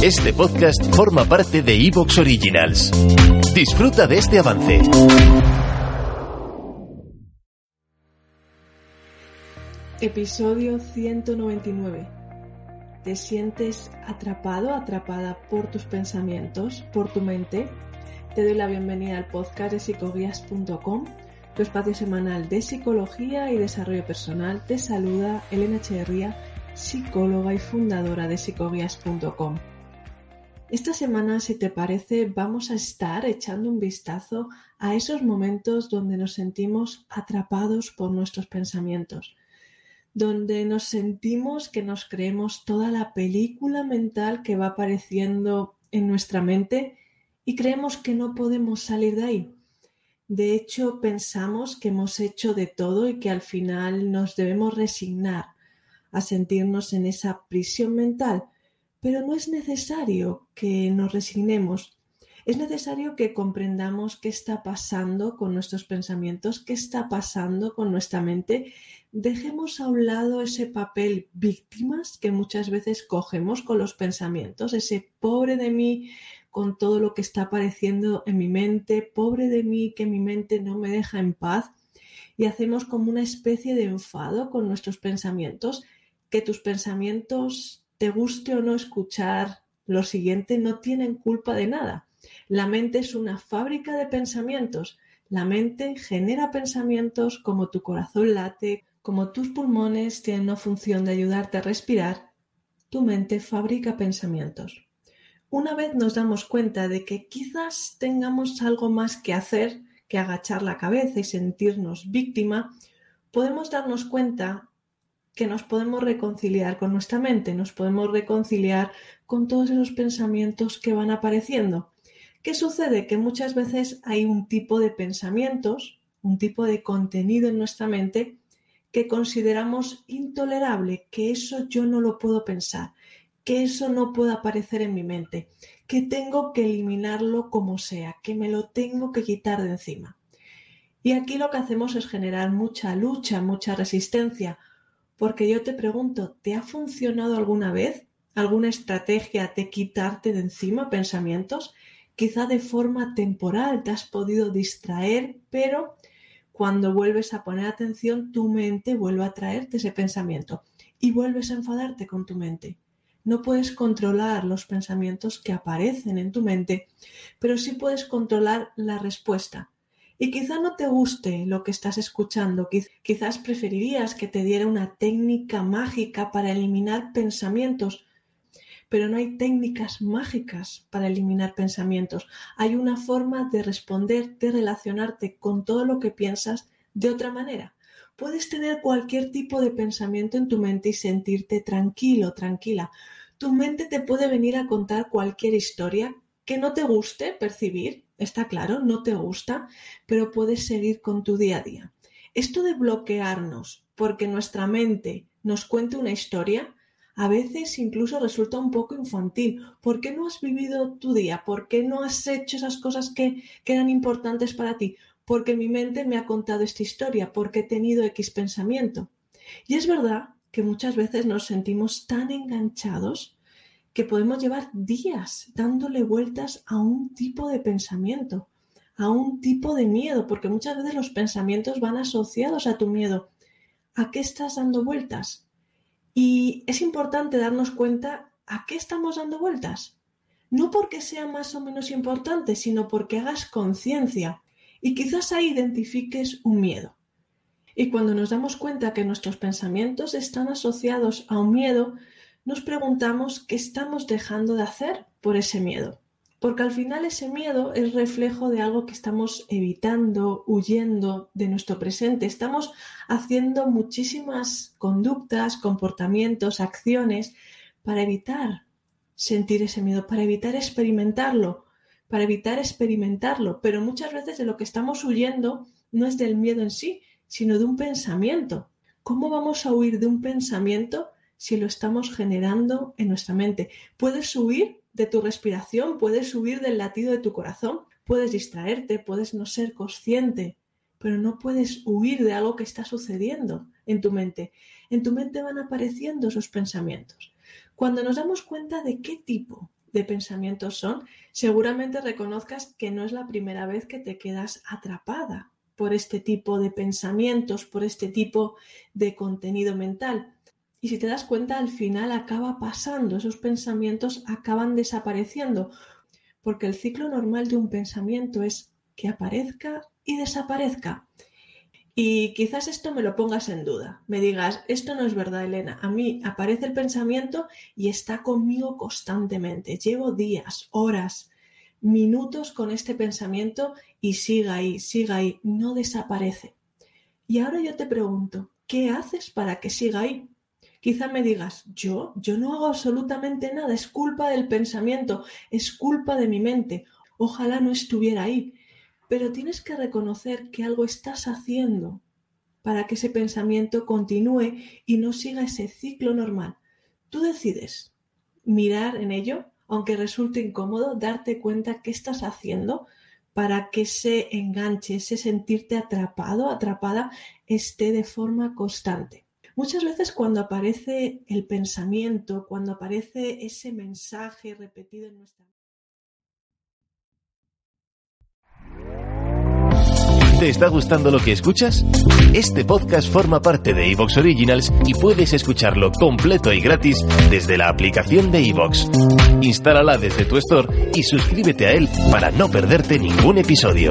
Este podcast forma parte de Evox Originals. Disfruta de este avance. Episodio 199. ¿Te sientes atrapado, atrapada por tus pensamientos, por tu mente? Te doy la bienvenida al podcast de psicoguías.com, tu espacio semanal de psicología y desarrollo personal. Te saluda Elena Echeverría, psicóloga y fundadora de psicoguías.com. Esta semana, si te parece, vamos a estar echando un vistazo a esos momentos donde nos sentimos atrapados por nuestros pensamientos donde nos sentimos que nos creemos toda la película mental que va apareciendo en nuestra mente y creemos que no podemos salir de ahí. De hecho, pensamos que hemos hecho de todo y que al final nos debemos resignar a sentirnos en esa prisión mental, pero no es necesario que nos resignemos. Es necesario que comprendamos qué está pasando con nuestros pensamientos, qué está pasando con nuestra mente dejemos a un lado ese papel víctimas que muchas veces cogemos con los pensamientos, ese pobre de mí con todo lo que está apareciendo en mi mente, pobre de mí que mi mente no me deja en paz y hacemos como una especie de enfado con nuestros pensamientos, que tus pensamientos, te guste o no escuchar lo siguiente, no tienen culpa de nada. La mente es una fábrica de pensamientos. La mente genera pensamientos como tu corazón late, como tus pulmones tienen una función de ayudarte a respirar, tu mente fabrica pensamientos. Una vez nos damos cuenta de que quizás tengamos algo más que hacer que agachar la cabeza y sentirnos víctima, podemos darnos cuenta que nos podemos reconciliar con nuestra mente, nos podemos reconciliar con todos esos pensamientos que van apareciendo. ¿Qué sucede? Que muchas veces hay un tipo de pensamientos, un tipo de contenido en nuestra mente que consideramos intolerable, que eso yo no lo puedo pensar, que eso no puede aparecer en mi mente, que tengo que eliminarlo como sea, que me lo tengo que quitar de encima. Y aquí lo que hacemos es generar mucha lucha, mucha resistencia, porque yo te pregunto, ¿te ha funcionado alguna vez alguna estrategia de quitarte de encima pensamientos? Quizá de forma temporal te has podido distraer, pero cuando vuelves a poner atención, tu mente vuelve a traerte ese pensamiento y vuelves a enfadarte con tu mente. No puedes controlar los pensamientos que aparecen en tu mente, pero sí puedes controlar la respuesta. Y quizá no te guste lo que estás escuchando, quizás preferirías que te diera una técnica mágica para eliminar pensamientos, pero no hay técnicas mágicas para eliminar pensamientos. Hay una forma de responder, de relacionarte con todo lo que piensas de otra manera. Puedes tener cualquier tipo de pensamiento en tu mente y sentirte tranquilo, tranquila. Tu mente te puede venir a contar cualquier historia que no te guste percibir, está claro, no te gusta, pero puedes seguir con tu día a día. Esto de bloquearnos porque nuestra mente nos cuente una historia a veces incluso resulta un poco infantil. ¿Por qué no has vivido tu día? ¿Por qué no has hecho esas cosas que, que eran importantes para ti? Porque mi mente me ha contado esta historia, porque he tenido X pensamiento. Y es verdad que muchas veces nos sentimos tan enganchados que podemos llevar días dándole vueltas a un tipo de pensamiento, a un tipo de miedo, porque muchas veces los pensamientos van asociados a tu miedo. ¿A qué estás dando vueltas? Y es importante darnos cuenta a qué estamos dando vueltas. No porque sea más o menos importante, sino porque hagas conciencia y quizás ahí identifiques un miedo. Y cuando nos damos cuenta que nuestros pensamientos están asociados a un miedo, nos preguntamos qué estamos dejando de hacer por ese miedo. Porque al final ese miedo es reflejo de algo que estamos evitando, huyendo de nuestro presente. Estamos haciendo muchísimas conductas, comportamientos, acciones para evitar sentir ese miedo, para evitar experimentarlo, para evitar experimentarlo. Pero muchas veces de lo que estamos huyendo no es del miedo en sí, sino de un pensamiento. ¿Cómo vamos a huir de un pensamiento si lo estamos generando en nuestra mente? Puedes huir de tu respiración, puedes huir del latido de tu corazón, puedes distraerte, puedes no ser consciente, pero no puedes huir de algo que está sucediendo en tu mente. En tu mente van apareciendo esos pensamientos. Cuando nos damos cuenta de qué tipo de pensamientos son, seguramente reconozcas que no es la primera vez que te quedas atrapada por este tipo de pensamientos, por este tipo de contenido mental. Y si te das cuenta, al final acaba pasando, esos pensamientos acaban desapareciendo, porque el ciclo normal de un pensamiento es que aparezca y desaparezca. Y quizás esto me lo pongas en duda, me digas, esto no es verdad, Elena, a mí aparece el pensamiento y está conmigo constantemente, llevo días, horas, minutos con este pensamiento y siga ahí, siga ahí, no desaparece. Y ahora yo te pregunto, ¿qué haces para que siga ahí? Quizá me digas, yo, yo no hago absolutamente nada, es culpa del pensamiento, es culpa de mi mente, ojalá no estuviera ahí pero tienes que reconocer que algo estás haciendo para que ese pensamiento continúe y no siga ese ciclo normal. Tú decides mirar en ello, aunque resulte incómodo, darte cuenta qué estás haciendo para que ese enganche, ese sentirte atrapado, atrapada, esté de forma constante. Muchas veces cuando aparece el pensamiento, cuando aparece ese mensaje repetido en nuestra ¿Te está gustando lo que escuchas? Este podcast forma parte de Evox Originals y puedes escucharlo completo y gratis desde la aplicación de Evox. Instálala desde tu store y suscríbete a él para no perderte ningún episodio.